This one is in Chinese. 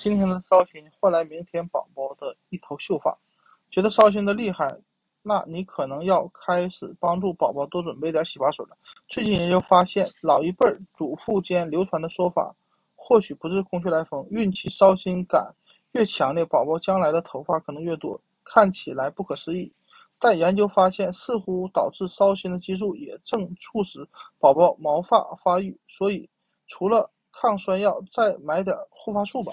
今天的烧心换来明天宝宝的一头秀发，觉得烧心的厉害，那你可能要开始帮助宝宝多准备点洗发水了。最近研究发现，老一辈祖父间流传的说法，或许不是空穴来风。孕期烧心感越强烈，宝宝将来的头发可能越多，看起来不可思议。但研究发现，似乎导致烧心的激素也正促使宝宝毛发发育，所以除了抗衰药，再买点护发素吧。